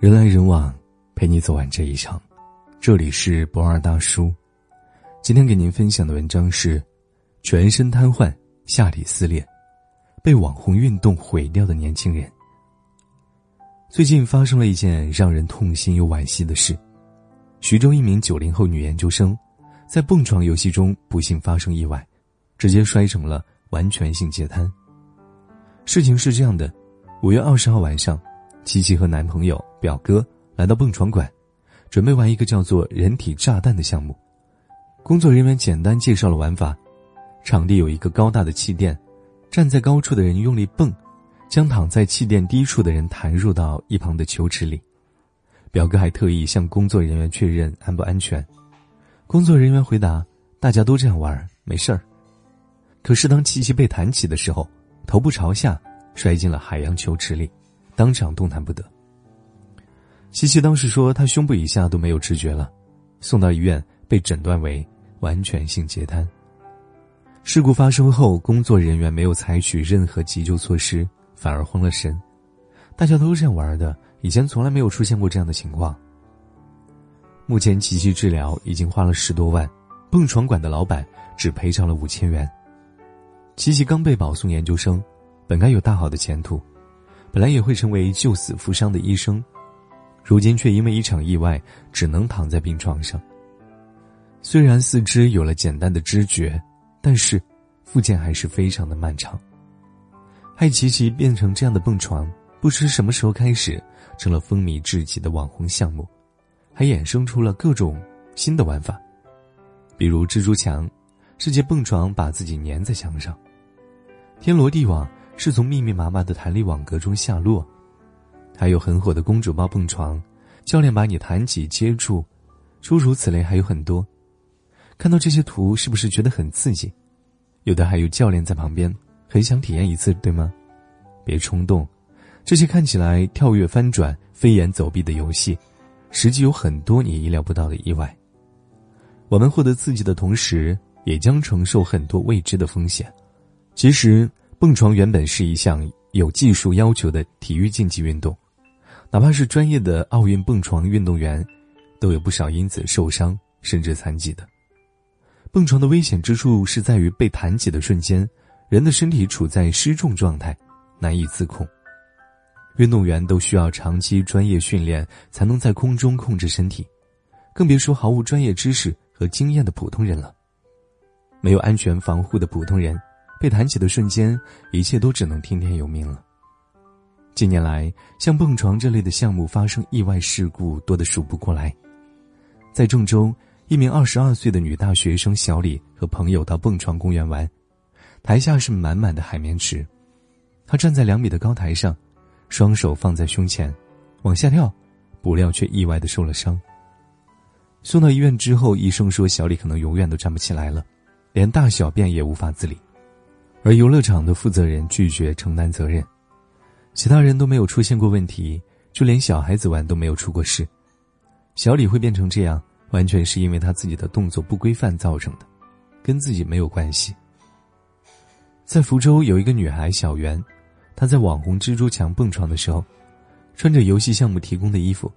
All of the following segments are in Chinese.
人来人往，陪你走完这一场。这里是博二大叔，今天给您分享的文章是：全身瘫痪、下体撕裂，被网红运动毁掉的年轻人。最近发生了一件让人痛心又惋惜的事：徐州一名九零后女研究生，在蹦床游戏中不幸发生意外，直接摔成了完全性截瘫。事情是这样的，五月二十号晚上。琪琪和男朋友、表哥来到蹦床馆，准备玩一个叫做“人体炸弹”的项目。工作人员简单介绍了玩法：场地有一个高大的气垫，站在高处的人用力蹦，将躺在气垫低处的人弹入到一旁的球池里。表哥还特意向工作人员确认安不安全。工作人员回答：“大家都这样玩，没事儿。”可是当琪琪被弹起的时候，头部朝下摔进了海洋球池里。当场动弹不得。西西当时说，他胸部以下都没有知觉了，送到医院被诊断为完全性截瘫。事故发生后，工作人员没有采取任何急救措施，反而慌了神。大家都这样玩的，以前从来没有出现过这样的情况。目前，琪琪治疗已经花了十多万，蹦床馆的老板只赔偿了五千元。琪琪刚被保送研究生，本该有大好的前途。本来也会成为救死扶伤的医生，如今却因为一场意外，只能躺在病床上。虽然四肢有了简单的知觉，但是复健还是非常的漫长。害琪琪变成这样的蹦床，不知什么时候开始成了风靡至极的网红项目，还衍生出了各种新的玩法，比如蜘蛛墙，世界蹦床把自己粘在墙上，天罗地网。是从密密麻麻的弹力网格中下落，还有很火的公主抱蹦床，教练把你弹起接住，诸如此类还有很多。看到这些图，是不是觉得很刺激？有的还有教练在旁边，很想体验一次，对吗？别冲动，这些看起来跳跃、翻转、飞檐走壁的游戏，实际有很多你意料不到的意外。我们获得刺激的同时，也将承受很多未知的风险。其实。蹦床原本是一项有技术要求的体育竞技运动，哪怕是专业的奥运蹦床运动员，都有不少因此受伤甚至残疾的。蹦床的危险之处是在于被弹起的瞬间，人的身体处在失重状态，难以自控。运动员都需要长期专业训练才能在空中控制身体，更别说毫无专业知识和经验的普通人了。没有安全防护的普通人。被弹起的瞬间，一切都只能听天由命了。近年来，像蹦床这类的项目发生意外事故多得数不过来。在郑州，一名二十二岁的女大学生小李和朋友到蹦床公园玩，台下是满满的海绵池，她站在两米的高台上，双手放在胸前，往下跳，不料却意外的受了伤。送到医院之后，医生说小李可能永远都站不起来了，连大小便也无法自理。而游乐场的负责人拒绝承担责任，其他人都没有出现过问题，就连小孩子玩都没有出过事。小李会变成这样，完全是因为他自己的动作不规范造成的，跟自己没有关系。在福州有一个女孩小袁，她在网红蜘蛛墙蹦床的时候，穿着游戏项目提供的衣服，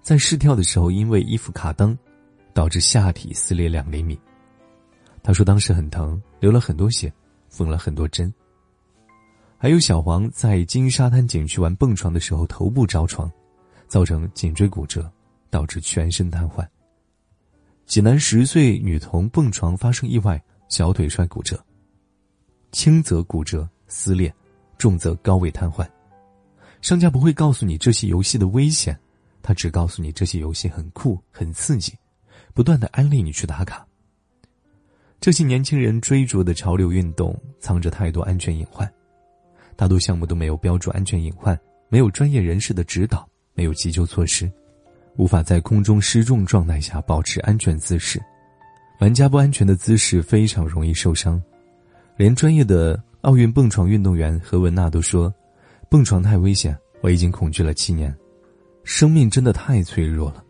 在试跳的时候因为衣服卡裆，导致下体撕裂两厘米。她说当时很疼，流了很多血。缝了很多针。还有小黄在金沙滩景区玩蹦床的时候，头部着床，造成颈椎骨折，导致全身瘫痪。济南十岁女童蹦床发生意外，小腿摔骨折，轻则骨折撕裂，重则高位瘫痪。商家不会告诉你这些游戏的危险，他只告诉你这些游戏很酷、很刺激，不断的安利你去打卡。这些年轻人追逐的潮流运动藏着太多安全隐患，大多项目都没有标注安全隐患，没有专业人士的指导，没有急救措施，无法在空中失重状态下保持安全姿势，玩家不安全的姿势非常容易受伤。连专业的奥运蹦床运动员何文娜都说：“蹦床太危险，我已经恐惧了七年，生命真的太脆弱了，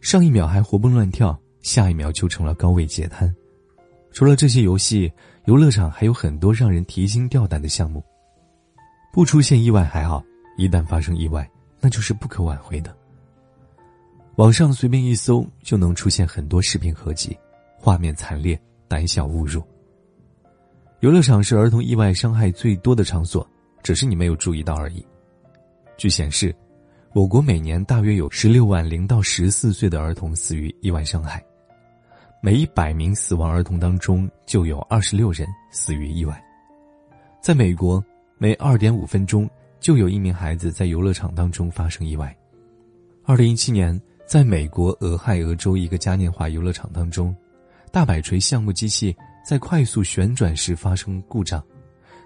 上一秒还活蹦乱跳，下一秒就成了高位截瘫。”除了这些游戏，游乐场还有很多让人提心吊胆的项目。不出现意外还好，一旦发生意外，那就是不可挽回的，网上随便一搜就能出现很多视频合集，画面惨烈，胆小勿入。游乐场是儿童意外伤害最多的场所，只是你没有注意到而已。据显示，我国每年大约有十六万零到十四岁的儿童死于意外伤害，每一百名死亡儿童当中就有二十六人死于意外。在美国，每二点五分钟就有一名孩子在游乐场当中发生意外。二零一七年。在美国俄亥俄州一个嘉年华游乐场当中，大摆锤项目机器在快速旋转时发生故障，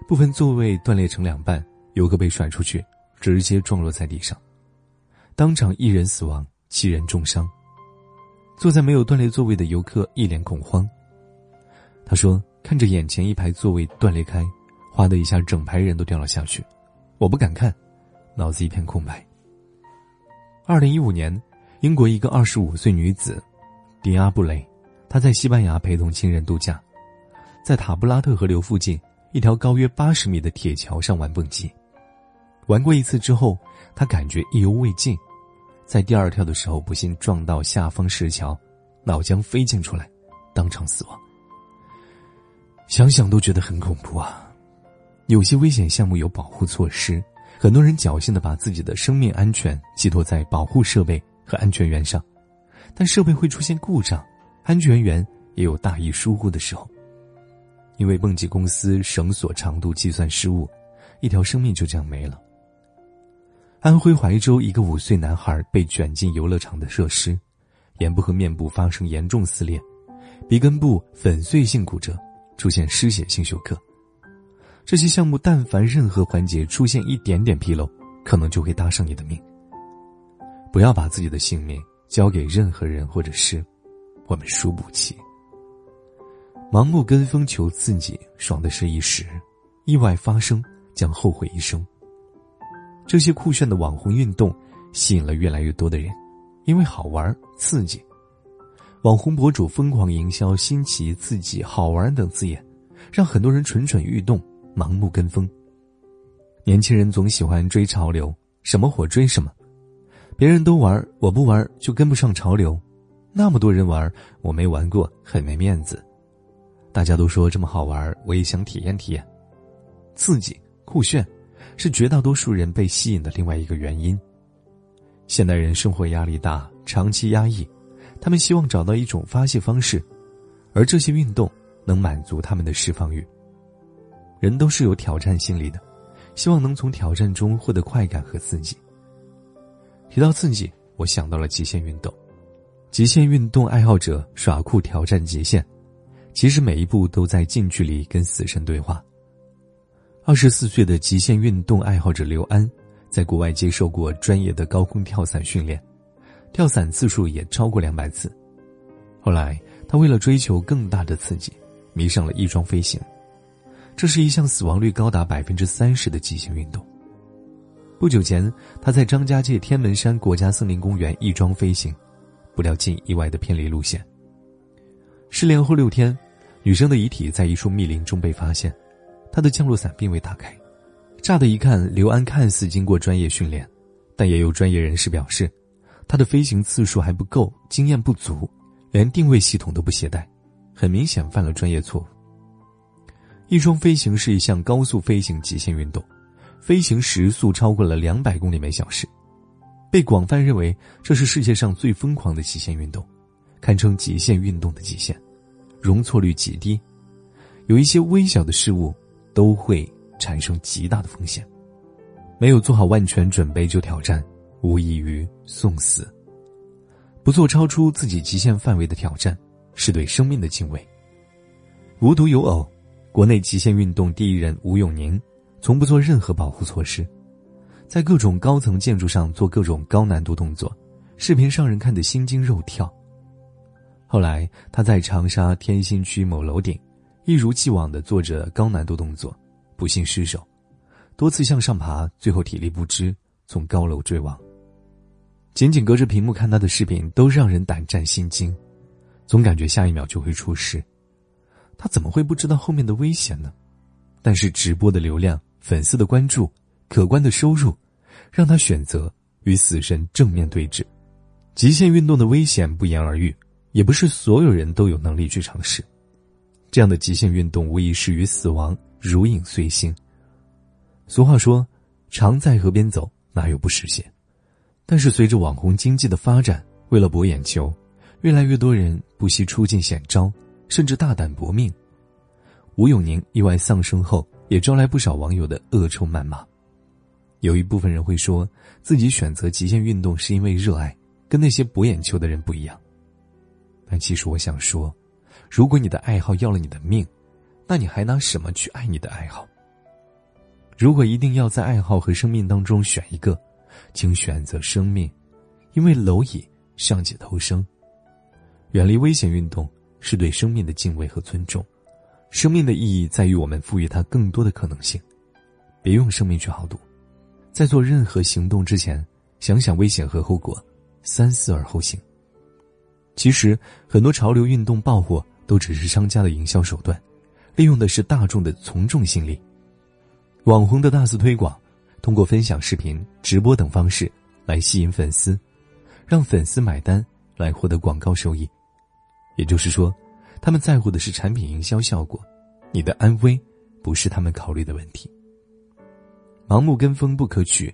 部分座位断裂成两半，游客被甩出去，直接撞落在地上，当场一人死亡，七人重伤。坐在没有断裂座位的游客一脸恐慌。他说：“看着眼前一排座位断裂开，哗的一下，整排人都掉了下去，我不敢看，脑子一片空白。”二零一五年。英国一个二十五岁女子，迪阿布雷，她在西班牙陪同亲人度假，在塔布拉特河流附近一条高约八十米的铁桥上玩蹦极。玩过一次之后，她感觉意犹未尽，在第二跳的时候不幸撞到下方石桥，脑浆飞溅出来，当场死亡。想想都觉得很恐怖啊！有些危险项目有保护措施，很多人侥幸的把自己的生命安全寄托在保护设备。和安全员上，但设备会出现故障，安全员也有大意疏忽的时候。因为蹦极公司绳索长度计算失误，一条生命就这样没了。安徽怀州一个五岁男孩被卷进游乐场的设施，眼部和面部发生严重撕裂，鼻根部粉碎性骨折，出现失血性休克。这些项目但凡任何环节出现一点点纰漏，可能就会搭上你的命。不要把自己的性命交给任何人或者事，我们输不起。盲目跟风求刺激，爽的是一时，意外发生将后悔一生。这些酷炫的网红运动吸引了越来越多的人，因为好玩刺激。网红博主疯狂营销新奇、刺激、好玩等字眼，让很多人蠢蠢欲动，盲目跟风。年轻人总喜欢追潮流，什么火追什么。别人都玩，我不玩就跟不上潮流。那么多人玩，我没玩过，很没面子。大家都说这么好玩，我也想体验体验。刺激酷炫，是绝大多数人被吸引的另外一个原因。现代人生活压力大，长期压抑，他们希望找到一种发泄方式，而这些运动能满足他们的释放欲。人都是有挑战心理的，希望能从挑战中获得快感和刺激。提到刺激，我想到了极限运动。极限运动爱好者耍酷挑战极限，其实每一步都在近距离跟死神对话。二十四岁的极限运动爱好者刘安，在国外接受过专业的高空跳伞训练，跳伞次数也超过两百次。后来，他为了追求更大的刺激，迷上了翼装飞行。这是一项死亡率高达百分之三十的极限运动。不久前，他在张家界天门山国家森林公园翼装飞行，不料竟意外的偏离路线。失联后六天，女生的遗体在一处密林中被发现，她的降落伞并未打开。乍的一看，刘安看似经过专业训练，但也有专业人士表示，他的飞行次数还不够，经验不足，连定位系统都不携带，很明显犯了专业错误。翼装飞行是一项高速飞行极限运动。飞行时速超过了两百公里每小时，被广泛认为这是世界上最疯狂的极限运动，堪称极限运动的极限，容错率极低，有一些微小的失误都会产生极大的风险，没有做好万全准备就挑战，无异于送死。不做超出自己极限范围的挑战，是对生命的敬畏。无独有偶，国内极限运动第一人吴永宁。从不做任何保护措施，在各种高层建筑上做各种高难度动作，视频上人看得心惊肉跳。后来他在长沙天心区某楼顶，一如既往的做着高难度动作，不幸失手，多次向上爬，最后体力不支从高楼坠亡。仅仅隔着屏幕看他的视频都让人胆战心惊，总感觉下一秒就会出事。他怎么会不知道后面的危险呢？但是直播的流量。粉丝的关注，可观的收入，让他选择与死神正面对峙，极限运动的危险不言而喻，也不是所有人都有能力去尝试。这样的极限运动无疑是与死亡如影随形。俗话说：“常在河边走，哪有不湿鞋？”但是随着网红经济的发展，为了博眼球，越来越多人不惜出尽险招，甚至大胆搏命。吴永宁意外丧生后，也招来不少网友的恶臭谩骂。有一部分人会说自己选择极限运动是因为热爱。跟那些博眼球的人不一样，但其实我想说，如果你的爱好要了你的命，那你还拿什么去爱你的爱好？如果一定要在爱好和生命当中选一个，请选择生命，因为蝼蚁尚且偷生。远离危险运动是对生命的敬畏和尊重。生命的意义在于我们赋予它更多的可能性，别用生命去豪赌。在做任何行动之前，想想危险和后果。三思而后行。其实，很多潮流运动爆火都只是商家的营销手段，利用的是大众的从众心理。网红的大肆推广，通过分享视频、直播等方式来吸引粉丝，让粉丝买单来获得广告收益。也就是说，他们在乎的是产品营销效果，你的安危不是他们考虑的问题。盲目跟风不可取，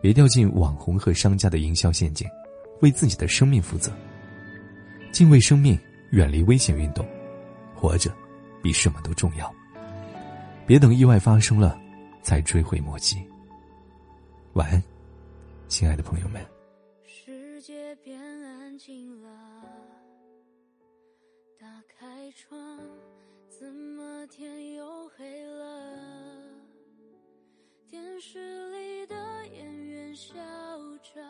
别掉进网红和商家的营销陷阱。为自己的生命负责，敬畏生命，远离危险运动，活着比什么都重要。别等意外发生了，才追悔莫及。晚安，亲爱的朋友们。世界变安静了，打开窗，怎么天又黑了？电视里的演员笑着。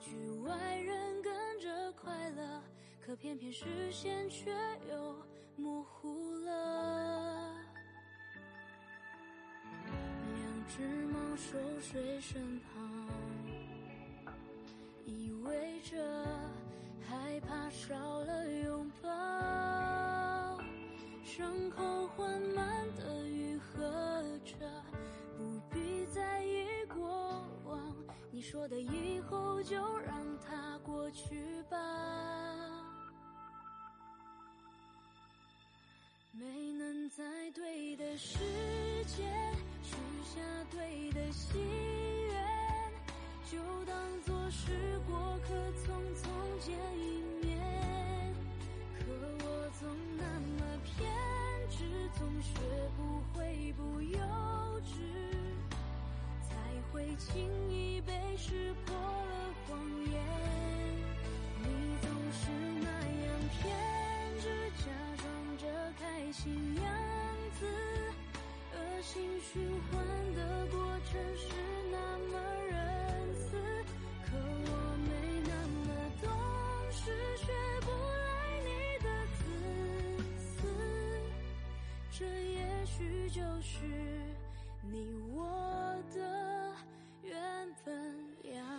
局外人跟着快乐，可偏偏视线却又模糊了。两只猫熟睡身旁，伤口缓慢的愈合着，不必在意过往。你说的以后就让它过去吧，没能在对的时间许下对的心愿，就当作是过客，匆匆见一面。总学不会不幼稚。才会轻易被这也许就是你我的。缘分样